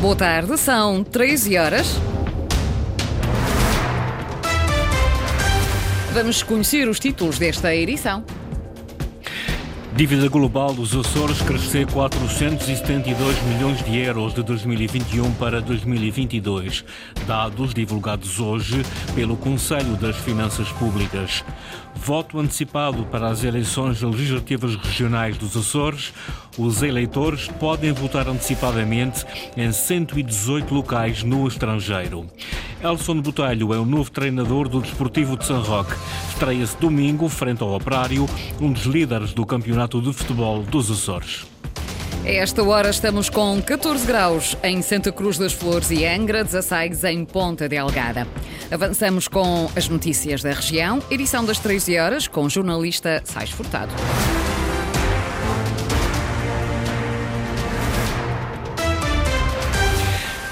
Boa tarde, são 13 horas. Vamos conhecer os títulos desta edição. Dívida global dos Açores crescer 472 milhões de euros de 2021 para 2022, dados divulgados hoje pelo Conselho das Finanças Públicas. Voto antecipado para as eleições legislativas regionais dos Açores. Os eleitores podem votar antecipadamente em 118 locais no estrangeiro. Elson Botelho é o novo treinador do Desportivo de São Roque. Estreia-se domingo, frente ao Operário, um dos líderes do Campeonato de Futebol dos Açores. A esta hora estamos com 14 graus em Santa Cruz das Flores e Angra, 16 em Ponta Delgada. Avançamos com as notícias da região, edição das 13 horas, com o jornalista Sais Furtado.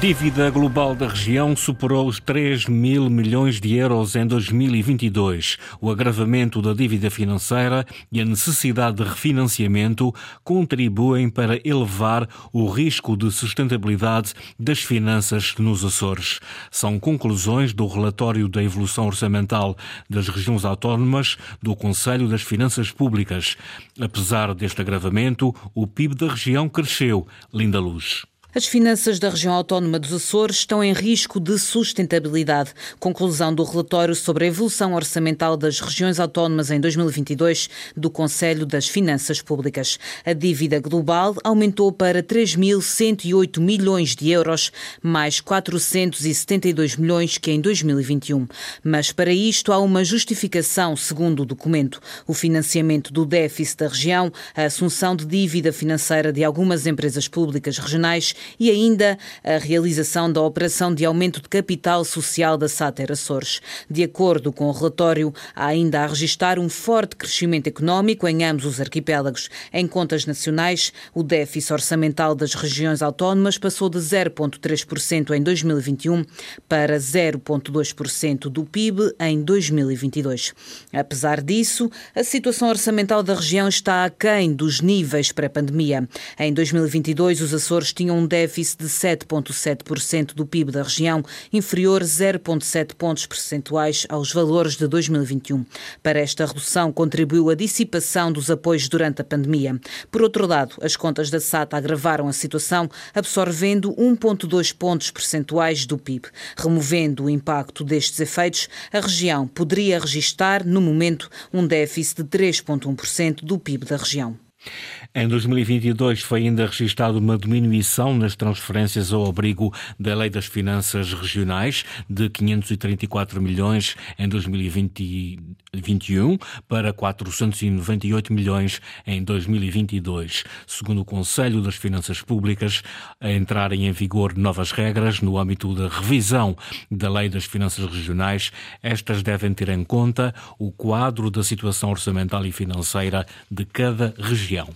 Dívida global da região superou os 3 mil milhões de euros em 2022. O agravamento da dívida financeira e a necessidade de refinanciamento contribuem para elevar o risco de sustentabilidade das finanças nos Açores. São conclusões do relatório da evolução orçamental das regiões autónomas do Conselho das Finanças Públicas. Apesar deste agravamento, o PIB da região cresceu. Linda Luz. As finanças da região autónoma dos Açores estão em risco de sustentabilidade. Conclusão do relatório sobre a evolução orçamental das regiões autónomas em 2022 do Conselho das Finanças Públicas. A dívida global aumentou para 3.108 milhões de euros, mais 472 milhões que em 2021. Mas para isto há uma justificação, segundo o documento: o financiamento do déficit da região, a assunção de dívida financeira de algumas empresas públicas regionais e ainda a realização da operação de aumento de capital social da Sáter Açores. De acordo com o relatório, há ainda a registrar um forte crescimento económico em ambos os arquipélagos. Em contas nacionais, o déficit orçamental das regiões autónomas passou de 0,3% em 2021 para 0,2% do PIB em 2022. Apesar disso, a situação orçamental da região está aquém dos níveis pré-pandemia. Em 2022, os Açores tinham um déficit de 7,7% do PIB da região, inferior 0,7 pontos percentuais aos valores de 2021. Para esta redução contribuiu a dissipação dos apoios durante a pandemia. Por outro lado, as contas da SATA agravaram a situação, absorvendo 1,2 pontos percentuais do PIB. Removendo o impacto destes efeitos, a região poderia registrar, no momento, um déficit de 3,1% do PIB da região. Em 2022 foi ainda registada uma diminuição nas transferências ao abrigo da Lei das Finanças Regionais de 534 milhões em 2021 para 498 milhões em 2022. Segundo o Conselho das Finanças Públicas, a entrarem em vigor novas regras no âmbito da revisão da Lei das Finanças Regionais, estas devem ter em conta o quadro da situação orçamental e financeira de cada região.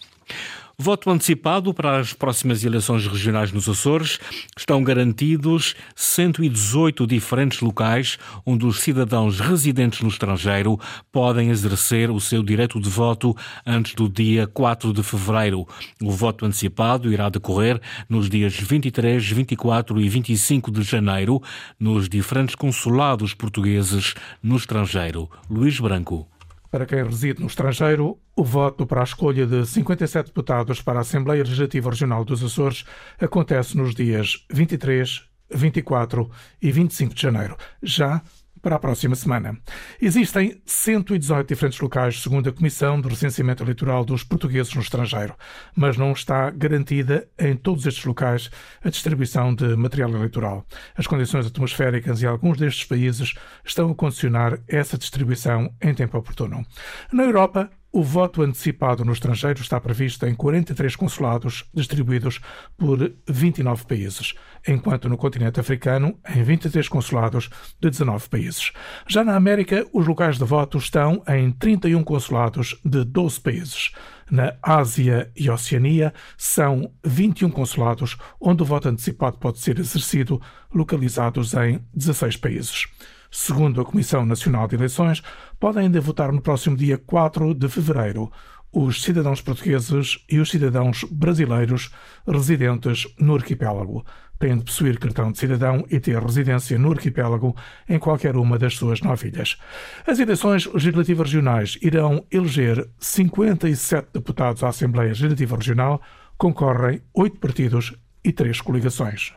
Voto antecipado para as próximas eleições regionais nos Açores. Estão garantidos 118 diferentes locais onde os cidadãos residentes no estrangeiro podem exercer o seu direito de voto antes do dia 4 de fevereiro. O voto antecipado irá decorrer nos dias 23, 24 e 25 de janeiro nos diferentes consulados portugueses no estrangeiro. Luís Branco. Para quem reside no estrangeiro, o voto para a escolha de 57 deputados para a Assembleia Legislativa Regional dos Açores acontece nos dias 23, 24 e 25 de janeiro. Já para a próxima semana. Existem 118 diferentes locais, segundo a Comissão do Recenseamento Eleitoral dos Portugueses no Estrangeiro, mas não está garantida em todos estes locais a distribuição de material eleitoral. As condições atmosféricas em alguns destes países estão a condicionar essa distribuição em tempo oportuno. Na Europa, o voto antecipado no estrangeiro está previsto em 43 consulados distribuídos por 29 países, enquanto no continente africano em 23 consulados de 19 países. Já na América, os locais de voto estão em 31 consulados de 12 países. Na Ásia e Oceania, são 21 consulados onde o voto antecipado pode ser exercido, localizados em 16 países. Segundo a Comissão Nacional de Eleições, podem ainda votar no próximo dia 4 de fevereiro os cidadãos portugueses e os cidadãos brasileiros residentes no arquipélago. Têm de possuir cartão de cidadão e ter residência no arquipélago em qualquer uma das suas nove ilhas. As eleições legislativas regionais irão eleger 57 deputados à Assembleia Legislativa Regional. Concorrem oito partidos e três coligações.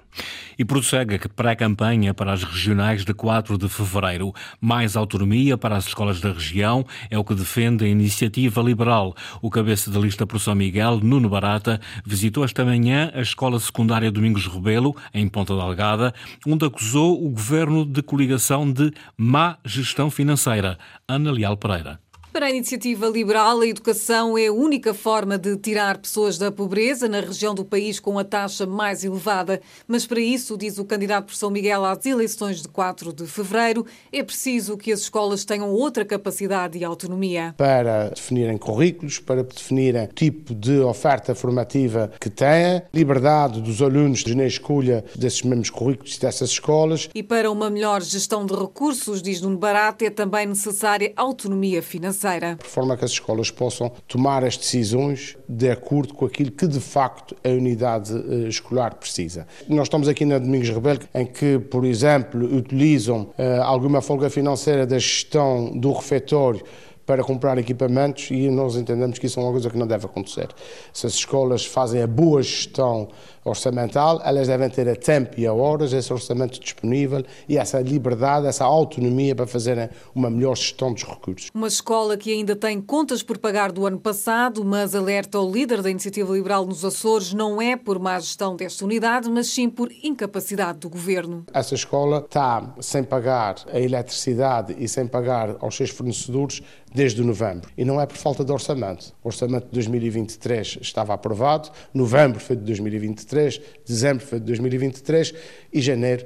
E prossegue a pré-campanha para as regionais de 4 de fevereiro. Mais autonomia para as escolas da região é o que defende a iniciativa liberal. O cabeça da lista por São Miguel, Nuno Barata, visitou esta manhã a escola secundária Domingos Rebelo, em Ponta Delgada, onde acusou o governo de coligação de má gestão financeira. Ana Leal Pereira. Para a iniciativa liberal, a educação é a única forma de tirar pessoas da pobreza na região do país com a taxa mais elevada. Mas para isso, diz o candidato por São Miguel às eleições de 4 de fevereiro, é preciso que as escolas tenham outra capacidade e autonomia. Para definirem currículos, para definirem o tipo de oferta formativa que têm, liberdade dos alunos na escolha desses mesmos currículos e dessas escolas. E para uma melhor gestão de recursos, diz Nuno Barata, é também necessária autonomia financeira financeira. De forma que as escolas possam tomar as decisões de acordo com aquilo que de facto a unidade eh, escolar precisa. Nós estamos aqui na Domingos Rebelo, em que, por exemplo, utilizam uh, alguma folga financeira da gestão do refeitório para comprar equipamentos e nós entendemos que isso é uma coisa que não deve acontecer. Se as escolas fazem a boa gestão orçamental, elas devem ter a tempo e a horas esse orçamento disponível e essa liberdade, essa autonomia para fazerem uma melhor gestão dos recursos. Uma escola que ainda tem contas por pagar do ano passado, mas alerta o líder da Iniciativa Liberal nos Açores, não é por má gestão desta unidade, mas sim por incapacidade do governo. Essa escola está sem pagar a eletricidade e sem pagar aos seus fornecedores desde novembro. E não é por falta de orçamento. O orçamento de 2023 estava aprovado, novembro foi de 2023, dezembro foi de 2023 e janeiro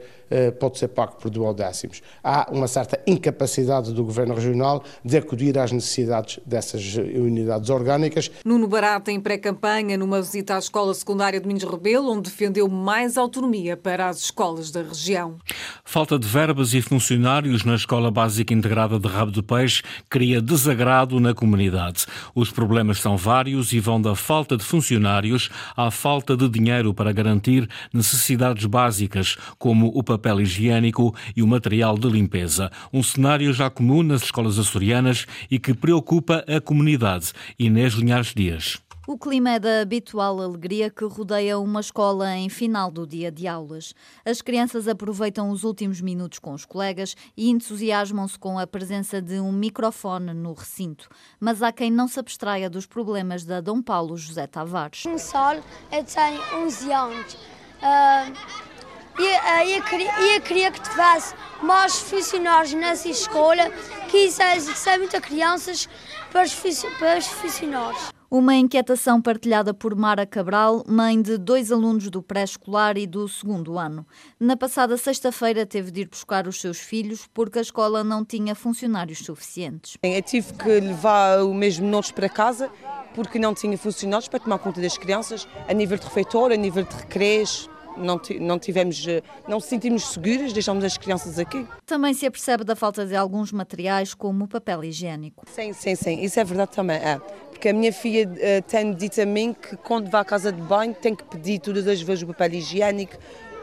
pode ser pago por duodécimos. Há uma certa incapacidade do Governo Regional de acudir às necessidades dessas unidades orgânicas. Nuno Barata, em pré-campanha, numa visita à Escola Secundária de Minhos Rebelo, onde defendeu mais autonomia para as escolas da região. Falta de verbas e funcionários na Escola Básica Integrada de Rabo de Peixe cria desagrado na comunidade. Os problemas são vários e vão da falta de funcionários à falta de dinheiro para garantir necessidades básicas, como o papel papel higiênico e o material de limpeza. Um cenário já comum nas escolas açorianas e que preocupa a comunidade. Inês Linhares Dias. O clima é da habitual alegria que rodeia uma escola em final do dia de aulas. As crianças aproveitam os últimos minutos com os colegas e entusiasmam-se com a presença de um microfone no recinto. Mas há quem não se abstraia dos problemas da Dom Paulo José Tavares. Um sol, eu tenho 11 anos. Uh e, uh, eu, queria, eu queria que tivesse mais funcionários nessa escola, que isso é, é muitas crianças para os, para os funcionários. Uma inquietação partilhada por Mara Cabral, mãe de dois alunos do pré-escolar e do segundo ano. Na passada sexta-feira teve de ir buscar os seus filhos porque a escola não tinha funcionários suficientes. Eu tive que levar o mesmo notes para casa porque não tinha funcionários para tomar conta das crianças a nível de refeitório, a nível de recreios, não, não tivemos, eh, não nos sentimos seguras, deixamos as crianças aqui. Também se apercebe da falta de alguns materiais, como o papel higiênico. Sim, sim, sim, isso é verdade também. É. Porque a minha filha uh, tem dito a mim que quando vai à casa de banho tem que pedir todas as vezes o papel higiênico,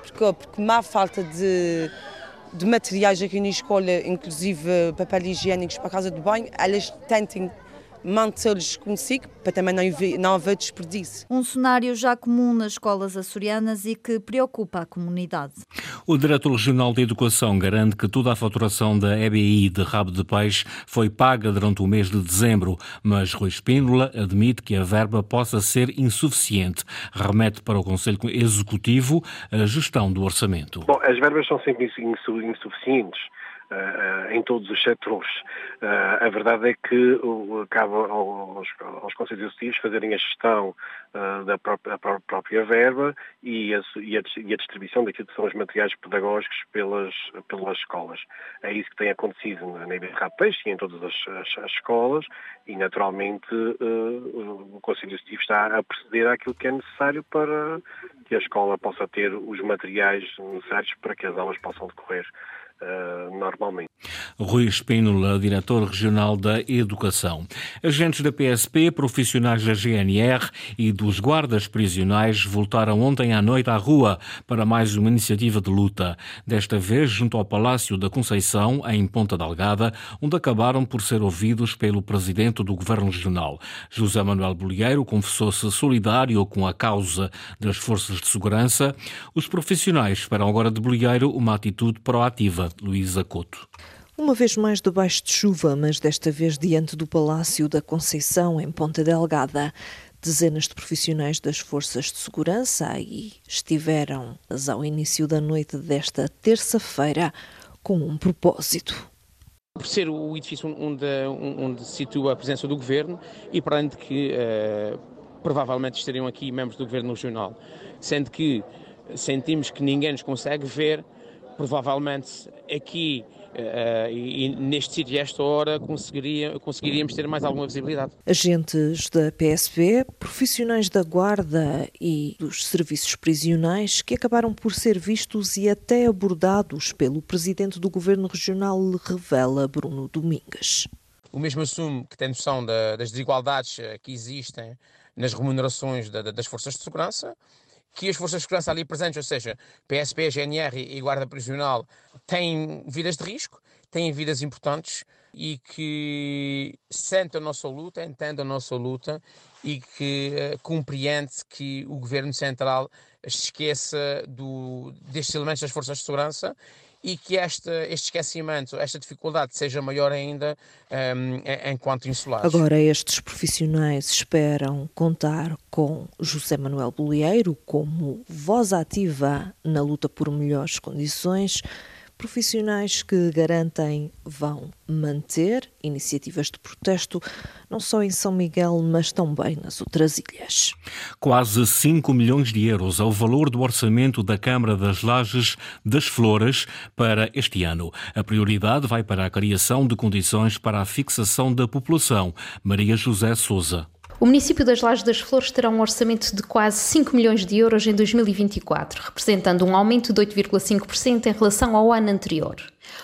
porque, porque má falta de, de materiais aqui na escola, inclusive papel higiênicos para a casa de banho, elas tentem mantê-los consigo, para também não haver, não haver desperdício. Um cenário já comum nas escolas açorianas e que preocupa a comunidade. O Diretor Regional de Educação garante que toda a faturação da EBI de rabo de peixe foi paga durante o mês de dezembro, mas Rui Espínola admite que a verba possa ser insuficiente. Remete para o Conselho Executivo a gestão do orçamento. Bom, as verbas são sempre insuficientes em todos os setores. Uh, a verdade é que cabe aos, aos Conselhos Executivos fazerem a gestão uh, da própria, própria verba e a, e, a, e a, distribuição daquilo que são os materiais pedagógicos pelas, pelas escolas. É isso que tem acontecido na Peixe e em todas as, as, as escolas e, naturalmente, o Conselho Executivo está a proceder àquilo que é necessário para que a escola possa ter os materiais necessários para que as aulas possam decorrer uh, normalmente. Rui Espínola, diretor regional da Educação. Agentes da PSP, profissionais da GNR e dos guardas prisionais voltaram ontem à noite à rua para mais uma iniciativa de luta. Desta vez junto ao Palácio da Conceição, em Ponta Delgada, onde acabaram por ser ouvidos pelo presidente do Governo Regional. José Manuel Bolieiro confessou-se solidário com a causa das forças de segurança. Os profissionais esperam agora de Bolieiro uma atitude proativa. Luísa Couto. Uma vez mais debaixo de chuva, mas desta vez diante do Palácio da Conceição, em Ponta Delgada. Dezenas de profissionais das forças de segurança aí estiveram ao início da noite desta terça-feira com um propósito. Por ser o edifício onde, onde se situa a presença do governo e para além de que uh, provavelmente estariam aqui membros do governo regional, sendo que sentimos que ninguém nos consegue ver, provavelmente aqui Uh, e, e, neste sítio e esta hora conseguiria, conseguiríamos ter mais alguma visibilidade. Agentes da PSP, profissionais da guarda e dos serviços prisionais que acabaram por ser vistos e até abordados pelo presidente do governo regional, revela Bruno Domingues. O mesmo assume que tem noção da, das desigualdades eh, que existem nas remunerações da, das forças de segurança que as forças de segurança ali presentes, ou seja, PSP, GNR e Guarda Prisional, têm vidas de risco, têm vidas importantes e que sentem a nossa luta, entendem a nossa luta e que uh, compreende que o Governo Central esqueça do, destes elementos das forças de segurança e que este, este esquecimento, esta dificuldade seja maior ainda um, enquanto insulados. Agora, estes profissionais esperam contar com José Manuel Bolieiro como voz ativa na luta por melhores condições profissionais que garantem vão manter iniciativas de protesto não só em São Miguel, mas também nas outras ilhas. Quase 5 milhões de euros é o valor do orçamento da Câmara das Lajes das Flores para este ano. A prioridade vai para a criação de condições para a fixação da população. Maria José Souza. O município das Lajes das Flores terá um orçamento de quase 5 milhões de euros em 2024, representando um aumento de 8,5% em relação ao ano anterior.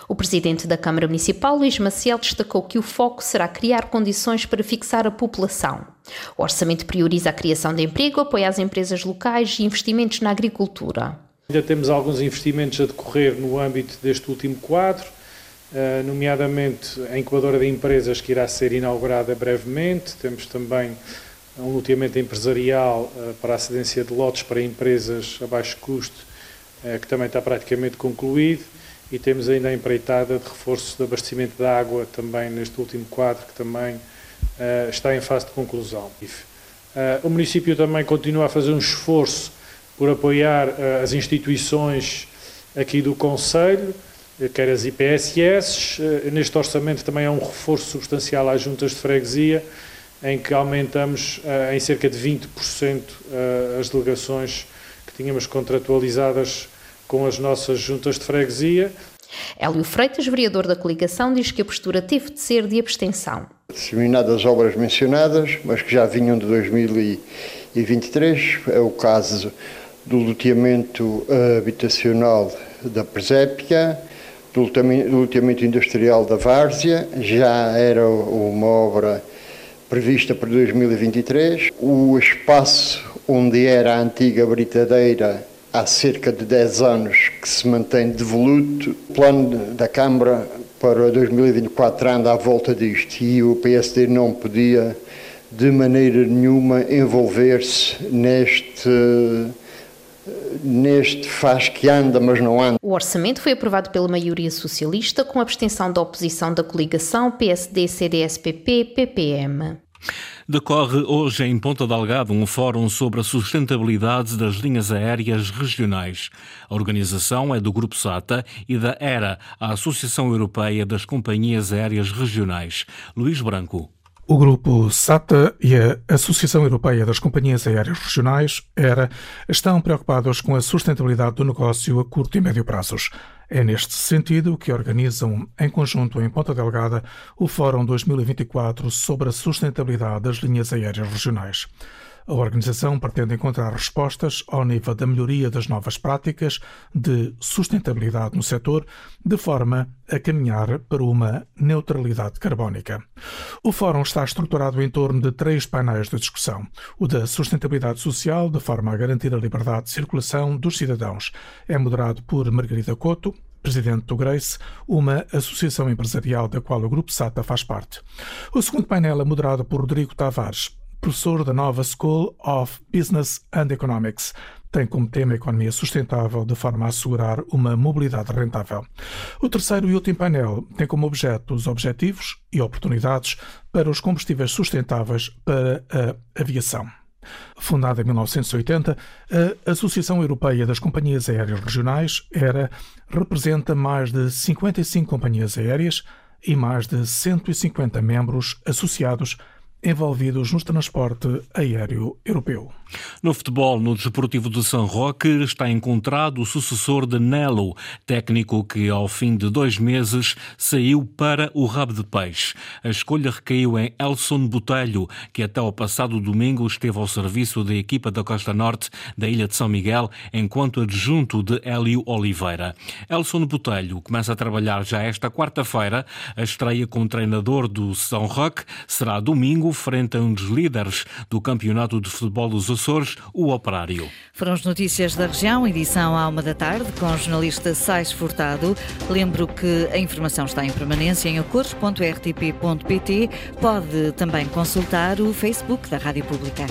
O presidente da Câmara Municipal, Luís Maciel, destacou que o foco será criar condições para fixar a população. O orçamento prioriza a criação de emprego, apoia as empresas locais e investimentos na agricultura. Ainda temos alguns investimentos a decorrer no âmbito deste último quadro nomeadamente a incubadora de empresas que irá ser inaugurada brevemente. Temos também um loteamento empresarial eh, para a cedência de lotes para empresas a baixo custo, eh, que também está praticamente concluído. E temos ainda a empreitada de reforço de abastecimento de água, também neste último quadro, que também está em fase de conclusão. O município também continua a fazer um esforço por apoiar as instituições aqui do Conselho, quer as IPSS. Eh, neste orçamento também há um reforço substancial às juntas de freguesia, em que aumentamos eh, em cerca de 20% eh, as delegações que tínhamos contratualizadas com as nossas juntas de freguesia. Hélio Freitas, vereador da coligação, diz que a postura teve de ser de abstenção. Disseminadas obras mencionadas, mas que já vinham de 2023, é o caso do loteamento habitacional da Presépia, do loteamento industrial da Várzea, já era uma obra prevista para 2023. O espaço onde era a antiga britadeira há cerca de 10 anos que se mantém devoluto. O plano da Câmara para 2024 anda à volta disto e o PSD não podia de maneira nenhuma envolver-se neste neste faz que anda, mas não anda. O orçamento foi aprovado pela maioria socialista, com abstenção da oposição da coligação PSD, CDS, PP, PPM. Decorre hoje em Ponta Delgado um fórum sobre a sustentabilidade das linhas aéreas regionais. A organização é do Grupo SATA e da ERA, a Associação Europeia das Companhias Aéreas Regionais. Luís Branco. O grupo SATA e a Associação Europeia das Companhias Aéreas Regionais, ERA, estão preocupados com a sustentabilidade do negócio a curto e médio prazos. É neste sentido que organizam, em conjunto em Ponta Delgada, o Fórum 2024 sobre a sustentabilidade das linhas aéreas regionais. A organização pretende encontrar respostas ao nível da melhoria das novas práticas de sustentabilidade no setor, de forma a caminhar para uma neutralidade carbónica. O fórum está estruturado em torno de três painéis de discussão: o da sustentabilidade social, de forma a garantir a liberdade de circulação dos cidadãos. É moderado por Margarida Couto, presidente do Grace, uma associação empresarial da qual o Grupo SATA faz parte. O segundo painel é moderado por Rodrigo Tavares, professor da nova School of Business and Economics. Tem como tema a economia sustentável de forma a assegurar uma mobilidade rentável. O terceiro e último painel tem como objeto os objetivos e oportunidades para os combustíveis sustentáveis para a aviação. Fundada em 1980, a Associação Europeia das Companhias Aéreas Regionais, ERA, representa mais de 55 companhias aéreas e mais de 150 membros associados envolvidos no transporte aéreo europeu. No futebol, no Desportivo de São Roque, está encontrado o sucessor de Nelo, técnico que, ao fim de dois meses, saiu para o rabo de peixe. A escolha recaiu em Elson Botelho, que até ao passado domingo esteve ao serviço da equipa da Costa Norte da Ilha de São Miguel, enquanto adjunto de Hélio Oliveira. Elson Botelho começa a trabalhar já esta quarta-feira. A estreia como treinador do São Roque será domingo, frente a um dos líderes do Campeonato de Futebol dos Açores, o Operário. Foram as notícias da região, edição à uma da tarde, com o jornalista Sais Furtado. Lembro que a informação está em permanência em acores.rtp.pt. Pode também consultar o Facebook da Rádio Pública.